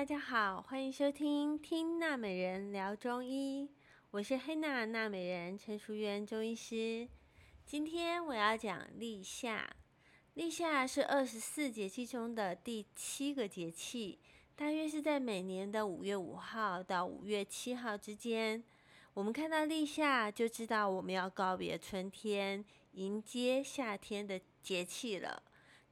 大家好，欢迎收听《听娜美人聊中医》，我是黑娜娜美人陈淑媛中医师。今天我要讲立夏，立夏是二十四节气中的第七个节气，大约是在每年的五月五号到五月七号之间。我们看到立夏，就知道我们要告别春天，迎接夏天的节气了。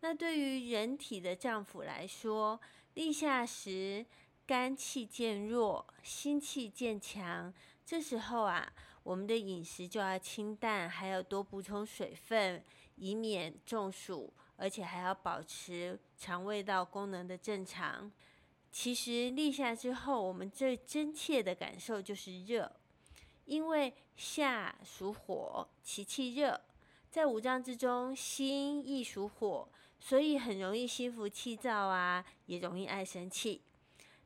那对于人体的脏腑来说，立夏时肝气渐弱，心气渐强。这时候啊，我们的饮食就要清淡，还要多补充水分，以免中暑，而且还要保持肠胃道功能的正常。其实立夏之后，我们最真切的感受就是热，因为夏属火，其气热。在五脏之中，心亦属火，所以很容易心浮气躁啊，也容易爱生气。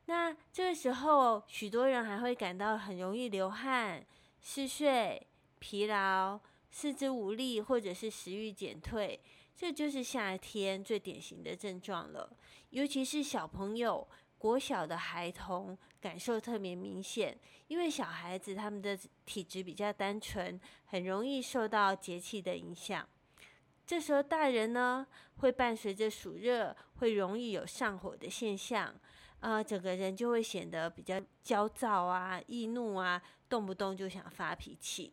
那这个时候，许多人还会感到很容易流汗、嗜睡、疲劳、四肢无力，或者是食欲减退，这就是夏天最典型的症状了。尤其是小朋友。国小的孩童感受特别明显，因为小孩子他们的体质比较单纯，很容易受到节气的影响。这时候大人呢，会伴随着暑热，会容易有上火的现象，啊、整个人就会显得比较焦躁啊、易怒啊，动不动就想发脾气。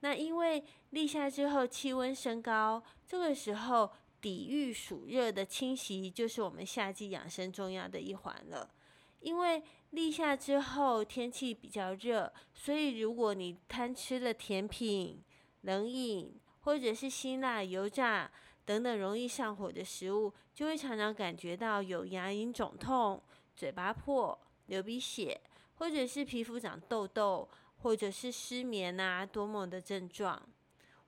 那因为立夏之后气温升高，这个时候。抵御暑热的侵袭，就是我们夏季养生重要的一环了。因为立夏之后天气比较热，所以如果你贪吃了甜品、冷饮，或者是辛辣、油炸等等容易上火的食物，就会常常感觉到有牙龈肿痛、嘴巴破、流鼻血，或者是皮肤长痘痘，或者是失眠啊、多梦的症状。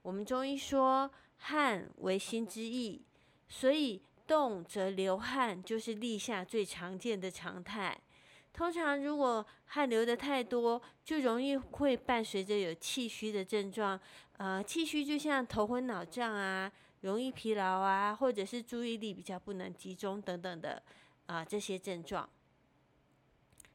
我们中医说，汗为心之液，所以动则流汗，就是立夏最常见的常态。通常如果汗流得太多，就容易会伴随着有气虚的症状。呃，气虚就像头昏脑胀啊，容易疲劳啊，或者是注意力比较不能集中等等的啊、这些症状。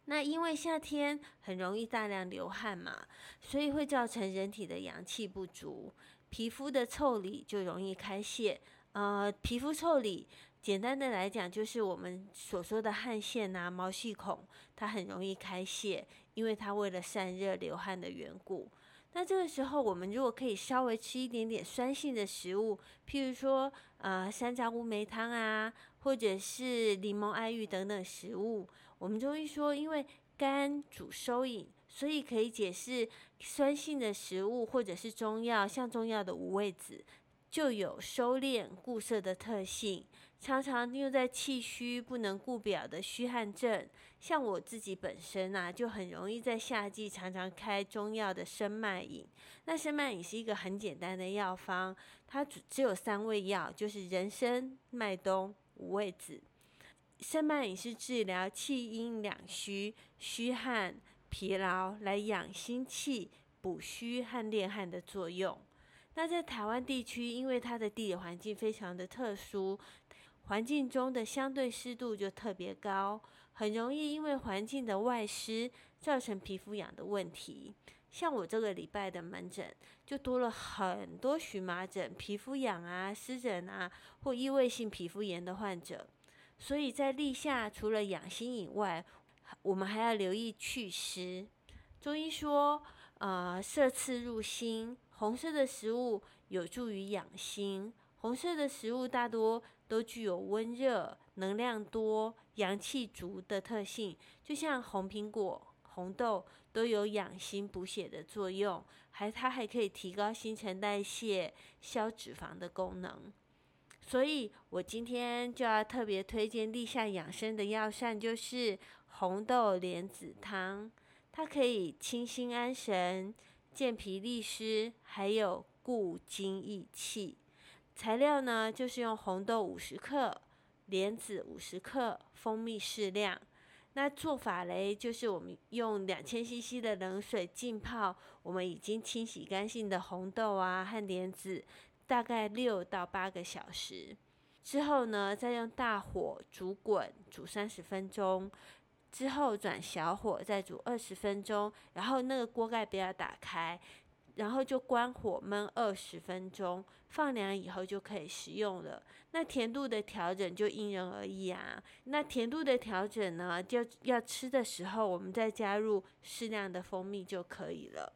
那因为夏天很容易大量流汗嘛，所以会造成人体的阳气不足，皮肤的腠理就容易开泄。呃，皮肤腠理，简单的来讲就是我们所说的汗腺呐、啊、毛细孔，它很容易开泄，因为它为了散热流汗的缘故。那这个时候，我们如果可以稍微吃一点点酸性的食物，譬如说呃山楂乌梅汤啊，或者是柠檬艾玉等等食物。我们中医说，因为肝主收引，所以可以解释酸性的食物或者是中药，像中药的五味子，就有收敛固摄的特性。常常用在气虚不能固表的虚汗症，像我自己本身啊，就很容易在夏季常常开中药的生脉饮。那生脉饮是一个很简单的药方，它只只有三味药，就是人参、麦冬、五味子。生脉饮是治疗气阴两虚、虚汗、疲劳，来养心气、补虚和敛汗的作用。那在台湾地区，因为它的地理环境非常的特殊，环境中的相对湿度就特别高，很容易因为环境的外湿造成皮肤痒的问题。像我这个礼拜的门诊，就多了很多荨麻疹、皮肤痒啊、湿疹啊或异位性皮肤炎的患者。所以在立夏，除了养心以外，我们还要留意祛湿。中医说，呃，色刺入心，红色的食物有助于养心。红色的食物大多都具有温热、能量多、阳气足的特性，就像红苹果、红豆都有养心补血的作用，还它还可以提高新陈代谢、消脂肪的功能。所以我今天就要特别推荐立夏养生的药膳，就是红豆莲子汤。它可以清心安神、健脾利湿，还有固精益气。材料呢，就是用红豆五十克、莲子五十克、蜂蜜适量。那做法嘞，就是我们用两千 CC 的冷水浸泡我们已经清洗干净的红豆啊和莲子。大概六到八个小时之后呢，再用大火煮滚煮三十分钟，之后转小火再煮二十分钟，然后那个锅盖不要打开，然后就关火焖二十分钟，放凉以后就可以食用了。那甜度的调整就因人而异啊。那甜度的调整呢，就要吃的时候我们再加入适量的蜂蜜就可以了。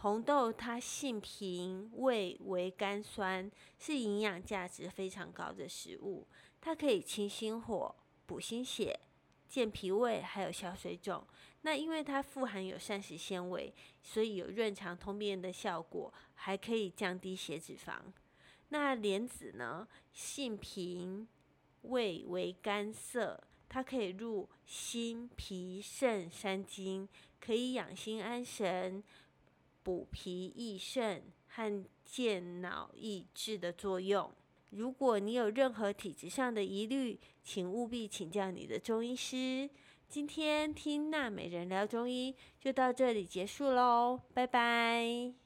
红豆它性平，味微甘酸，是营养价值非常高的食物。它可以清心火、补心血、健脾胃，还有消水肿。那因为它富含有膳食纤维，所以有润肠通便的效果，还可以降低血脂肪。那莲子呢，性平，味微甘涩，它可以入心、脾、肾三经，可以养心安神。补脾益肾和健脑益智的作用。如果你有任何体质上的疑虑，请务必请教你的中医师。今天听娜美人聊中医就到这里结束喽，拜拜。